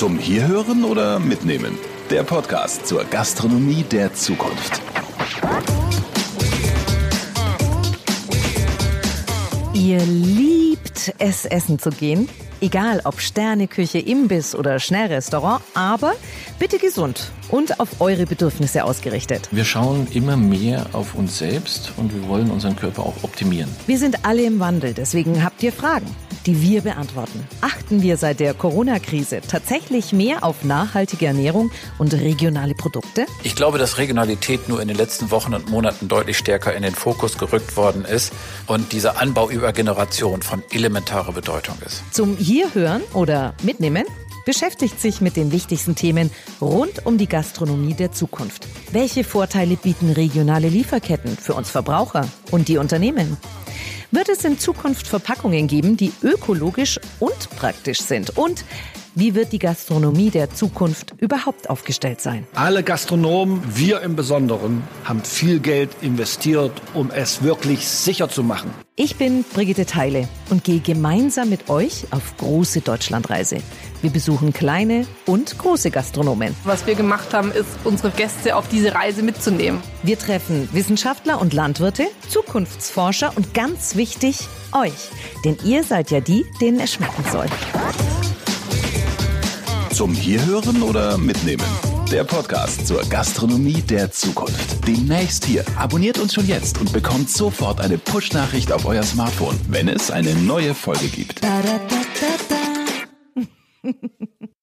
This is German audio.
Zum Hierhören oder Mitnehmen? Der Podcast zur Gastronomie der Zukunft. Ihr liebt es, essen zu gehen? Egal ob Sterneküche, Imbiss oder Schnellrestaurant, aber bitte gesund und auf eure Bedürfnisse ausgerichtet. Wir schauen immer mehr auf uns selbst und wir wollen unseren Körper auch optimieren. Wir sind alle im Wandel, deswegen habt ihr Fragen, die wir beantworten. Achten wir seit der Corona-Krise tatsächlich mehr auf nachhaltige Ernährung und regionale Produkte? Ich glaube, dass Regionalität nur in den letzten Wochen und Monaten deutlich stärker in den Fokus gerückt worden ist und dieser Anbau über Generation von elementarer Bedeutung ist. Zum Hierhören oder Mitnehmen beschäftigt sich mit den wichtigsten Themen rund um die Gastronomie der Zukunft. Welche Vorteile bieten regionale Lieferketten für uns Verbraucher und die Unternehmen? Wird es in Zukunft Verpackungen geben, die ökologisch und praktisch sind? Und wie wird die Gastronomie der Zukunft überhaupt aufgestellt sein? Alle Gastronomen, wir im Besonderen, haben viel Geld investiert, um es wirklich sicher zu machen. Ich bin Brigitte Teile und gehe gemeinsam mit euch auf große Deutschlandreise. Wir besuchen kleine und große Gastronomen. Was wir gemacht haben, ist, unsere Gäste auf diese Reise mitzunehmen. Wir treffen Wissenschaftler und Landwirte, Zukunftsforscher und ganz wichtig, euch. Denn ihr seid ja die, denen es schmecken soll. Zum Hierhören oder Mitnehmen? Der Podcast zur Gastronomie der Zukunft. Demnächst hier. Abonniert uns schon jetzt und bekommt sofort eine Push-Nachricht auf euer Smartphone, wenn es eine neue Folge gibt.